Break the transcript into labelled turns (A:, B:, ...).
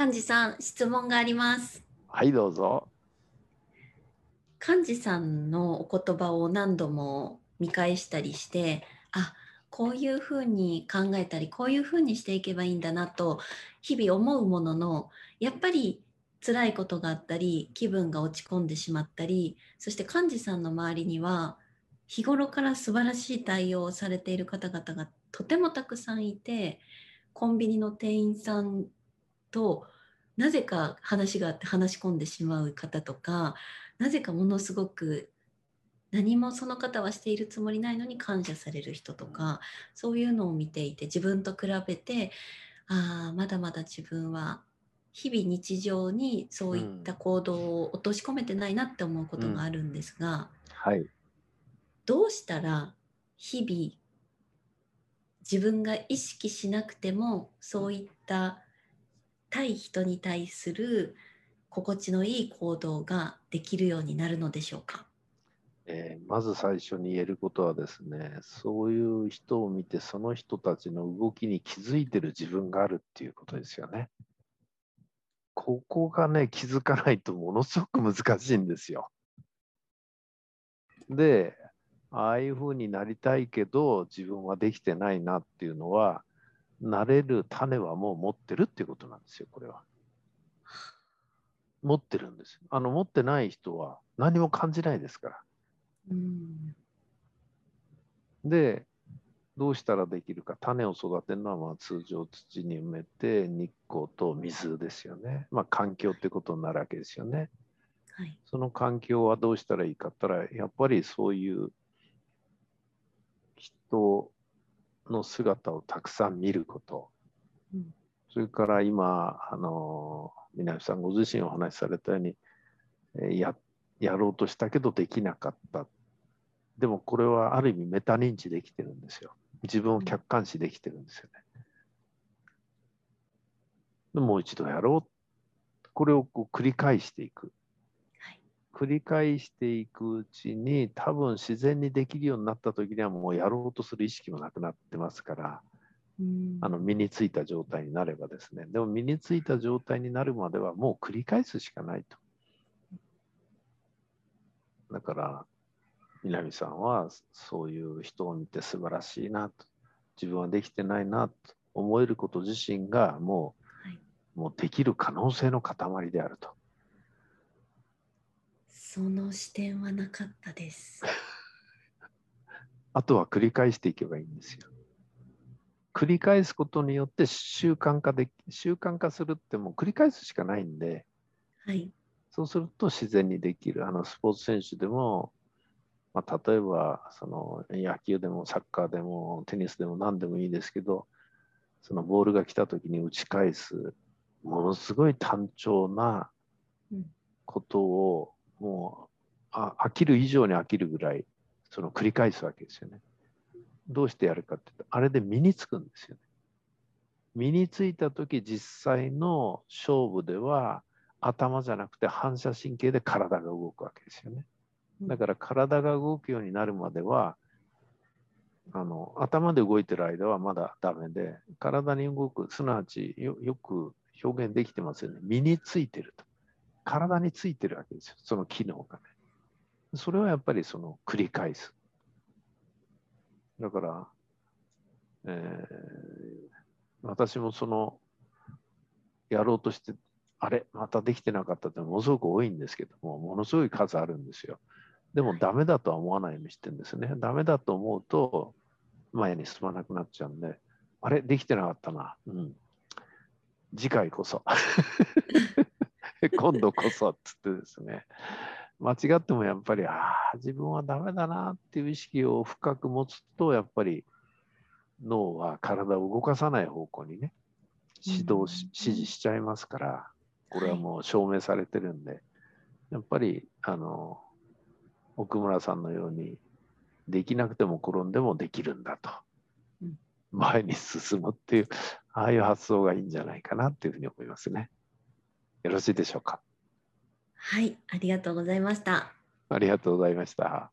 A: 幹事さん、質問があります。
B: はい、どうぞ。
A: 幹事さんのお言葉を何度も見返したりして、あ、こういうふうに考えたり、こういうふうにしていけばいいんだなと、日々思うものの、やっぱり辛いことがあったり、気分が落ち込んでしまったり、そして幹事さんの周りには、日頃から素晴らしい対応をされている方々がとてもたくさんいて、コンビニの店員さんとなぜか話があって話し込んでしまう方とか、なぜかものすごく何もその方はしているつもりないのに感謝される人とかそういうのを見ていて自分と比べてああまだまだ自分は日々日常にそういった行動を落とし込めてないなって思うことがあるんですが、
B: はい。
A: どうしたら日々自分が意識しなくてもそういった対人に対する心地のいい行動ができるようになるのでしょうか？
B: えーまず最初に言えることはですね、そういう人を見て、その人たちの動きに気づいてる自分があるっていうことですよね。ここがね、気づかないとものすごく難しいんですよ。で、ああいうふうになりたいけど、自分はできてないなっていうのは、なれる種はもう持ってるっていうことなんですよ、これは。持ってるんですよ。あの、持ってない人は何も感じないですから。
A: うん
B: で、どうしたらできるか、種を育てるのはまあ通常土に埋めて、日光と水ですよね。まあ環境ってことになるわけですよね。
A: はい
B: その環境はどうしたらいいかったら、やっぱりそういう人の姿をたくさん見ること。
A: うん
B: それから今、あの、南さんご自身お話しされたように、えーややろうとしたけどできなかった。でもこれはある意味メタ認知できてるんですよ。自分を客観視できてるんですよね。でもう一度やろう。これをこう繰り返していく。
A: はい
B: 繰り返していくうちに多分自然にできるようになった時にはもうやろうとする意識もなくなってますから、
A: うん
B: あの身についた状態になればですね。でも身についた状態になるまではもう繰り返すしかないと。だから、南さんはそういう人を見て素晴らしいなと、自分はできてないなと思えること自身がもう、
A: はい
B: もうできる可能性の塊であると。
A: その視点はなかったです。
B: あとは繰り返していけばいいんですよ。繰り返すことによって習慣化で、習慣化するってもう繰り返すしかないんで、
A: はい。
B: そうすると自然にできる。あのスポーツ選手でも、まあ、例えばその野球でもサッカーでもテニスでも何でもいいですけど、そのボールが来た時に打ち返す、ものすごい単調な
A: うん
B: ことを、もうあ飽きる以上に飽きるぐらい、その繰り返すわけですよね。どうしてやるかっていうと、あれで身につくんですよね。身についた時実際の勝負では頭じゃなくて反射神経で体が動くわけですよね。だから体が動くようになるまでは、あの頭で動いてる間はまだダメで、体に動く、すなわちよく表現できてますよね。身についてると。体についてるわけですよ、その機能がね。それはやっぱりその繰り返す。だから、えー私もその、やろうとして、あれ、またできてなかったってものすごく多いんですけども、ものすごい数あるんですよ。でもダメだとは思わないようにしてるんですね。ダメだと思うと、前に進まなくなっちゃうんで、あれ、できてなかったな。うん。次回こそ。今度こそっつってですね。間違ってもやっぱり、ああ、自分はダメだなっていう意識を深く持つと、やっぱり脳は体を動かさない方向にね、指導し、
A: うん
B: 指示しちゃいますから、これはもう証明されてるんで、やっぱり、あの、奥村さんのように、できなくても転んでもできるんだと
A: うん。
B: 前に進むっていう、ああいう発想がいいんじゃないかなっていうふうに思いますね。よろしいでしょうか。
A: はい。ありがとうございました。
B: ありがとうございました。